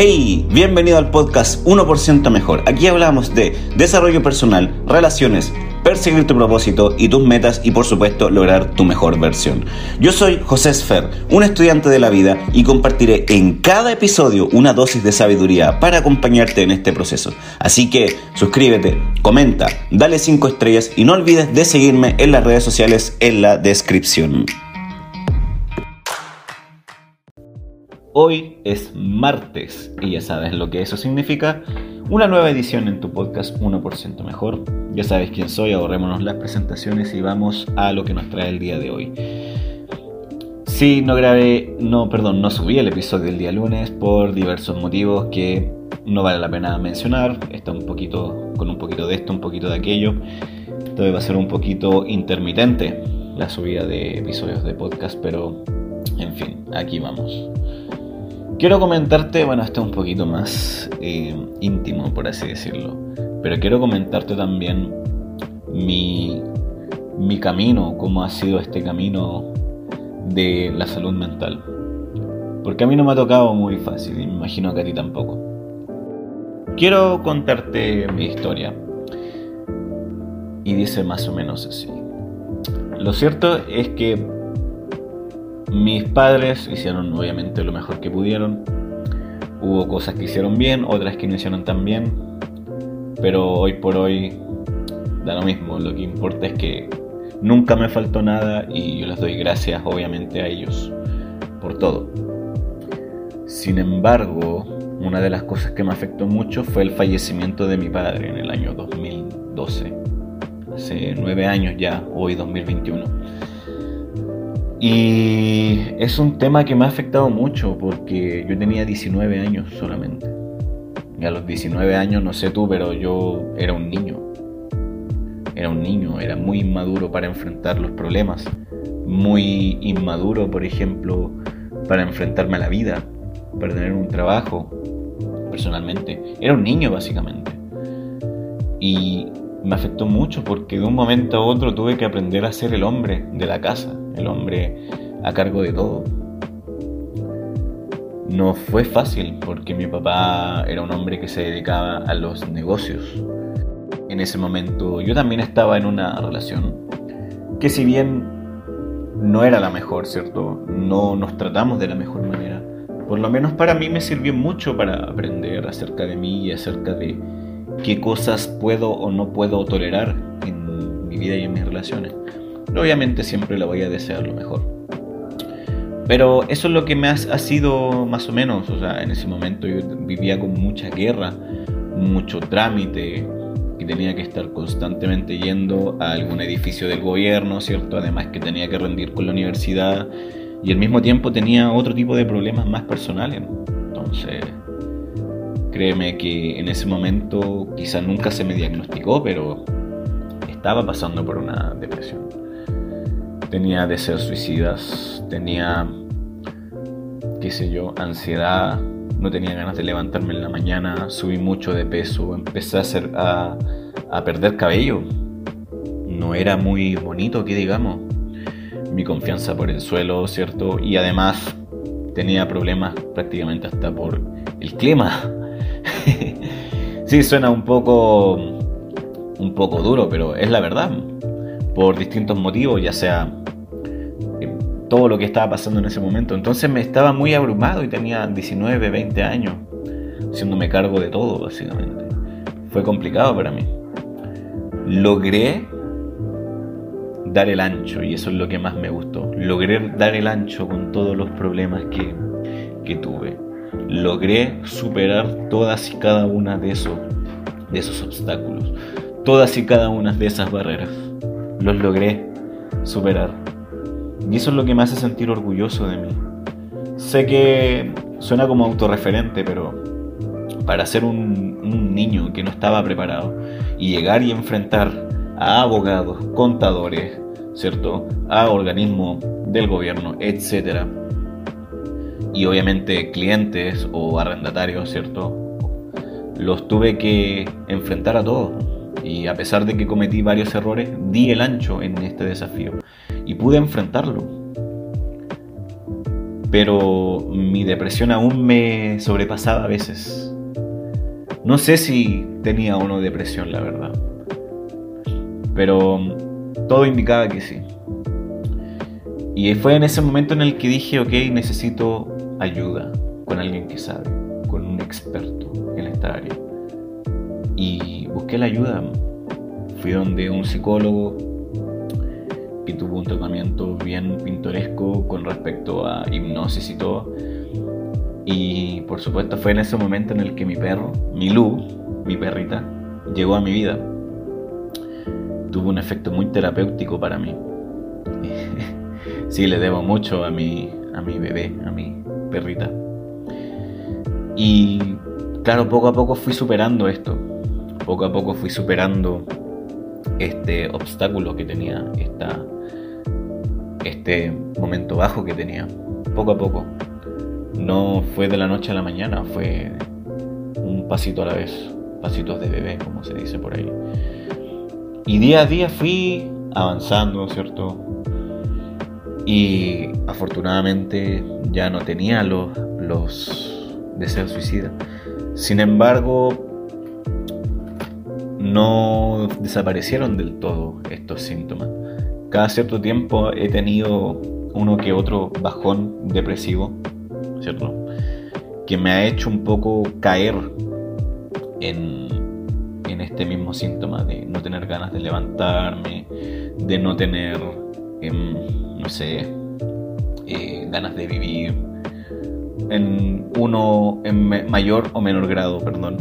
Hey, bienvenido al podcast 1% Mejor. Aquí hablamos de desarrollo personal, relaciones, perseguir tu propósito y tus metas y por supuesto lograr tu mejor versión. Yo soy José Sfer, un estudiante de la vida y compartiré en cada episodio una dosis de sabiduría para acompañarte en este proceso. Así que suscríbete, comenta, dale 5 estrellas y no olvides de seguirme en las redes sociales en la descripción. Hoy es martes y ya sabes lo que eso significa. Una nueva edición en tu podcast 1% mejor. Ya sabes quién soy, ahorrémonos las presentaciones y vamos a lo que nos trae el día de hoy. Sí, no grabé, no, perdón, no subí el episodio del día lunes por diversos motivos que no vale la pena mencionar. Está un poquito, con un poquito de esto, un poquito de aquello. Entonces va a ser un poquito intermitente la subida de episodios de podcast, pero en fin, aquí vamos. Quiero comentarte, bueno, esto es un poquito más eh, íntimo, por así decirlo, pero quiero comentarte también mi, mi camino, cómo ha sido este camino de la salud mental. Porque a mí no me ha tocado muy fácil me imagino que a ti tampoco. Quiero contarte mi historia. Y dice más o menos así. Lo cierto es que mis padres hicieron obviamente lo mejor que pudieron. Hubo cosas que hicieron bien, otras que no hicieron tan bien. Pero hoy por hoy da lo mismo. Lo que importa es que nunca me faltó nada y yo les doy gracias obviamente a ellos por todo. Sin embargo, una de las cosas que me afectó mucho fue el fallecimiento de mi padre en el año 2012. Hace nueve años ya, hoy 2021. Y es un tema que me ha afectado mucho porque yo tenía 19 años solamente. Y a los 19 años, no sé tú, pero yo era un niño. Era un niño, era muy inmaduro para enfrentar los problemas. Muy inmaduro, por ejemplo, para enfrentarme a la vida, para tener un trabajo, personalmente. Era un niño, básicamente. Y me afectó mucho porque de un momento a otro tuve que aprender a ser el hombre de la casa, el hombre a cargo de todo. No fue fácil porque mi papá era un hombre que se dedicaba a los negocios. En ese momento yo también estaba en una relación que si bien no era la mejor, ¿cierto? No nos tratamos de la mejor manera. Por lo menos para mí me sirvió mucho para aprender acerca de mí y acerca de qué cosas puedo o no puedo tolerar en mi vida y en mis relaciones. Obviamente siempre le voy a desear lo mejor. Pero eso es lo que me ha, sido más o menos, o sea, en ese momento yo vivía con mucha guerra, mucho trámite, y tenía que estar constantemente yendo a algún edificio del gobierno, ¿cierto? Además que tenía que rendir con la universidad y al mismo tiempo tenía otro tipo de problemas más personales. Entonces, Créeme que en ese momento quizás nunca se me diagnosticó, pero estaba pasando por una depresión. Tenía deseos suicidas, tenía, qué sé yo, ansiedad, no tenía ganas de levantarme en la mañana, subí mucho de peso, empecé a, hacer, a, a perder cabello. No era muy bonito, que digamos. Mi confianza por el suelo, ¿cierto? Y además tenía problemas prácticamente hasta por el clima. sí, suena un poco, un poco duro, pero es la verdad. Por distintos motivos, ya sea eh, todo lo que estaba pasando en ese momento. Entonces me estaba muy abrumado y tenía 19, 20 años, haciéndome cargo de todo, básicamente. Fue complicado para mí. Logré dar el ancho y eso es lo que más me gustó. Logré dar el ancho con todos los problemas que, que tuve logré superar todas y cada una de esos, de esos obstáculos, todas y cada una de esas barreras. Los logré superar. Y eso es lo que me hace sentir orgulloso de mí. Sé que suena como autorreferente, pero para ser un, un niño que no estaba preparado y llegar y enfrentar a abogados, contadores, ¿cierto? A organismos del gobierno, etcétera y obviamente clientes o arrendatarios, ¿cierto? Los tuve que enfrentar a todos. Y a pesar de que cometí varios errores, di el ancho en este desafío y pude enfrentarlo. pero mi depresión aún me sobrepasaba a veces. No sé si tenía o no depresión, la verdad. Pero todo indicaba que sí. Y fue en ese momento en el que dije, ok, necesito ayuda con alguien que sabe, con un experto en esta área. Y busqué la ayuda. Fui donde un psicólogo que tuvo un tratamiento bien pintoresco con respecto a hipnosis y todo. Y por supuesto fue en ese momento en el que mi perro, mi Lu, mi perrita, llegó a mi vida. Tuvo un efecto muy terapéutico para mí. sí, le debo mucho a mi, a mi bebé, a mi perrita. Y claro, poco a poco fui superando esto. Poco a poco fui superando este obstáculo que tenía, esta, este momento bajo que tenía. Poco a poco. No fue de la noche a la mañana, fue un pasito a la vez. Pasitos de bebé, como se dice por ahí. Y día a día fui avanzando, ¿cierto? Y afortunadamente ya no tenía los, los deseos suicidas. Sin embargo, no desaparecieron del todo estos síntomas. Cada cierto tiempo he tenido uno que otro bajón depresivo, ¿cierto? Que me ha hecho un poco caer en, en este mismo síntoma de no tener ganas de levantarme, de no tener Em, no sé, eh, ganas de vivir, en uno en mayor o menor grado, perdón.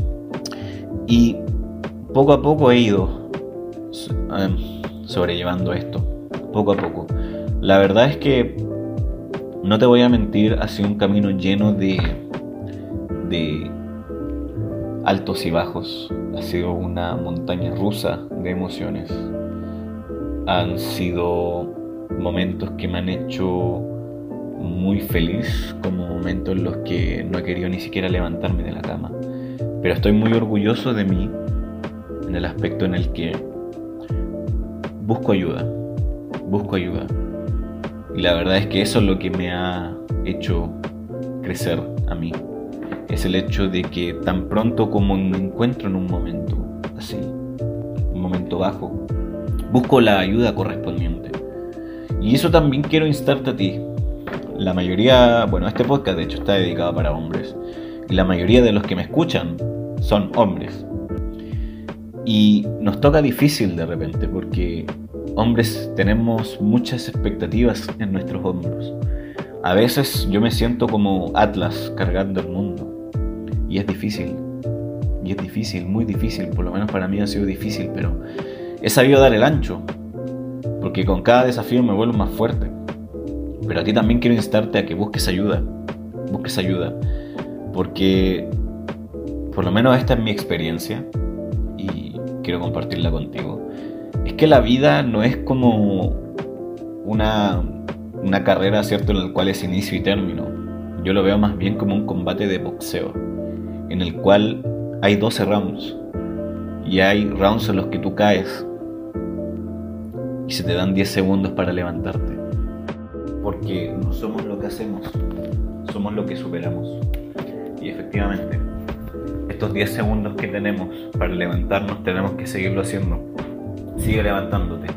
Y poco a poco he ido em, sobrellevando esto, poco a poco. La verdad es que, no te voy a mentir, ha sido un camino lleno de, de altos y bajos. Ha sido una montaña rusa de emociones. Han sido momentos que me han hecho muy feliz, como momentos en los que no he querido ni siquiera levantarme de la cama. Pero estoy muy orgulloso de mí en el aspecto en el que busco ayuda, busco ayuda. Y la verdad es que eso es lo que me ha hecho crecer a mí. Es el hecho de que tan pronto como me encuentro en un momento así, un momento bajo, busco la ayuda correspondiente. Y eso también quiero instarte a ti. La mayoría, bueno, este podcast de hecho está dedicado para hombres. Y la mayoría de los que me escuchan son hombres. Y nos toca difícil de repente porque hombres tenemos muchas expectativas en nuestros hombros. A veces yo me siento como Atlas cargando el mundo. Y es difícil. Y es difícil, muy difícil. Por lo menos para mí ha sido difícil, pero he sabido dar el ancho porque con cada desafío me vuelvo más fuerte. Pero a ti también quiero instarte a que busques ayuda, busques ayuda, porque por lo menos esta es mi experiencia y quiero compartirla contigo. Es que la vida no es como una, una carrera, ¿cierto?, en la cual es inicio y término. Yo lo veo más bien como un combate de boxeo, en el cual hay 12 rounds. Y hay rounds en los que tú caes, y se te dan 10 segundos para levantarte. Porque no somos lo que hacemos, somos lo que superamos. Y efectivamente, estos 10 segundos que tenemos para levantarnos tenemos que seguirlo haciendo. Sigue levantándote,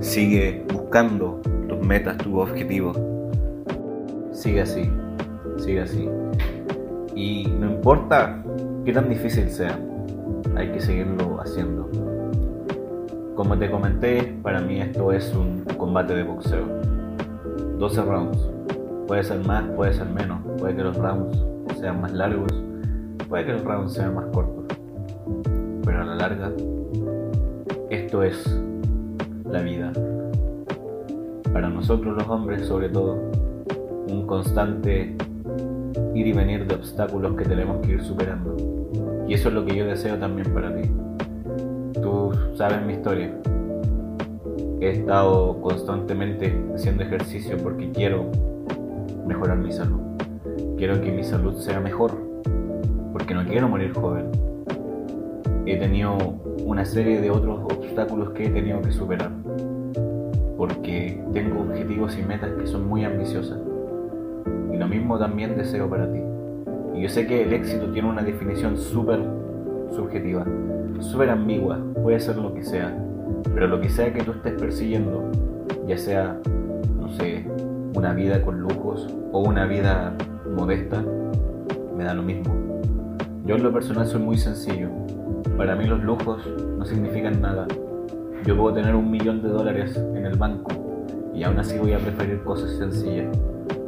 sigue buscando tus metas, tus objetivos. Sigue así, sigue así. Y no importa qué tan difícil sea, hay que seguirlo haciendo. Como te comenté, para mí esto es un combate de boxeo. 12 rounds. Puede ser más, puede ser menos. Puede que los rounds sean más largos, puede que los rounds sean más cortos. Pero a la larga, esto es la vida. Para nosotros los hombres, sobre todo, un constante ir y venir de obstáculos que tenemos que ir superando. Y eso es lo que yo deseo también para ti. Tú sabes mi historia. He estado constantemente haciendo ejercicio porque quiero mejorar mi salud. Quiero que mi salud sea mejor porque no quiero morir joven. He tenido una serie de otros obstáculos que he tenido que superar porque tengo objetivos y metas que son muy ambiciosas. Y lo mismo también deseo para ti. Y yo sé que el éxito tiene una definición súper subjetiva, súper ambigua, puede ser lo que sea, pero lo que sea que tú estés persiguiendo, ya sea, no sé, una vida con lujos o una vida modesta, me da lo mismo. Yo en lo personal soy muy sencillo. Para mí los lujos no significan nada. Yo puedo tener un millón de dólares en el banco y aún así voy a preferir cosas sencillas.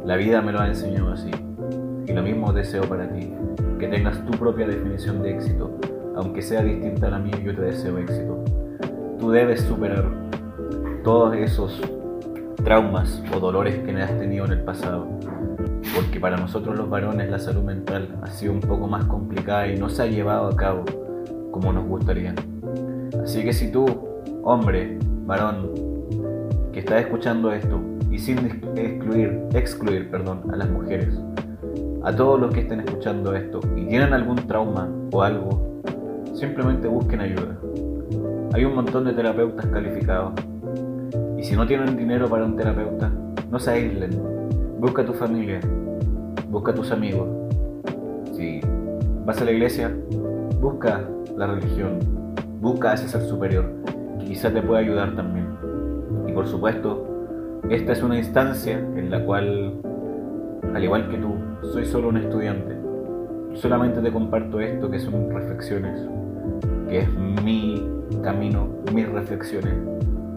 La vida me lo ha enseñado así. Y lo mismo deseo para ti, que tengas tu propia definición de éxito. Aunque sea distinta a la mía, yo te deseo éxito. Tú debes superar todos esos traumas o dolores que has tenido en el pasado. Porque para nosotros los varones la salud mental ha sido un poco más complicada y no se ha llevado a cabo como nos gustaría. Así que si tú, hombre, varón, que estás escuchando esto y sin excluir, excluir perdón, a las mujeres, a todos los que estén escuchando esto y tienen algún trauma o algo, simplemente busquen ayuda. Hay un montón de terapeutas calificados y si no tienen dinero para un terapeuta, no se aíslen. Busca a tu familia, busca a tus amigos. Si vas a la iglesia, busca la religión, busca a ese ser superior que quizás te pueda ayudar también. Y por supuesto, esta es una instancia en la cual, al igual que tú, soy solo un estudiante. Solamente te comparto esto que son reflexiones, que es mi camino, mis reflexiones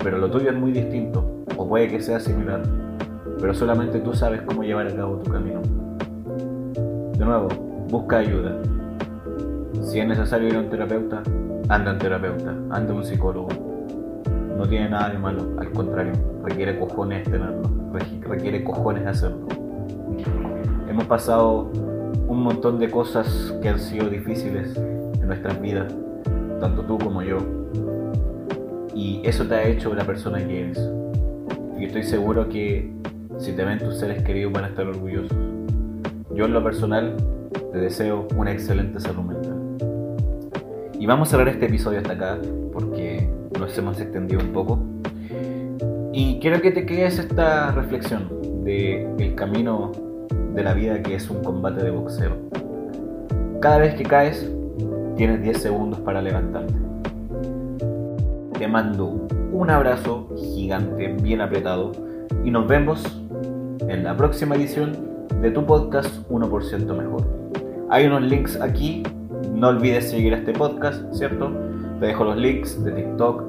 pero lo tuyo es muy distinto, o puede que sea similar, pero solamente tú sabes cómo llevar a cabo tu camino. De nuevo, busca ayuda. Si es necesario ir a un terapeuta, anda a un terapeuta, anda a un psicólogo. No tiene nada de malo, al contrario, requiere cojones tenerlo, requiere cojones hacerlo. Hemos pasado un montón de cosas que han sido difíciles en nuestras vidas, tanto tú como yo, y eso te ha hecho la persona que eres. Y estoy seguro que si te ven tus seres queridos van a estar orgullosos. Yo en lo personal te deseo una excelente salud mental. Y vamos a cerrar este episodio hasta acá porque nos hemos extendido un poco. Y quiero que te quedes esta reflexión de el camino de la vida que es un combate de boxeo. Cada vez que caes, tienes 10 segundos para levantarte te mando un abrazo gigante, bien apretado, y nos vemos en la próxima edición de tu podcast 1% Mejor. Hay unos links aquí, no olvides seguir este podcast, ¿cierto? Te dejo los links de TikTok,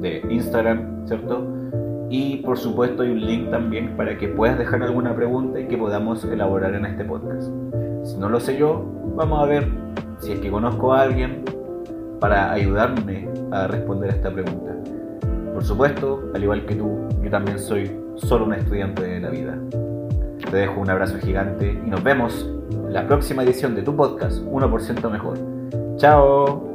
de Instagram, ¿cierto? Y por supuesto hay un link también para que puedas dejar alguna pregunta y que podamos elaborar en este podcast. Si no lo sé yo, vamos a ver si es que conozco a alguien para ayudarme a responder esta pregunta. Por supuesto, al igual que tú, yo también soy solo un estudiante de la vida. Te dejo un abrazo gigante y nos vemos en la próxima edición de tu podcast 1% Mejor. ¡Chao!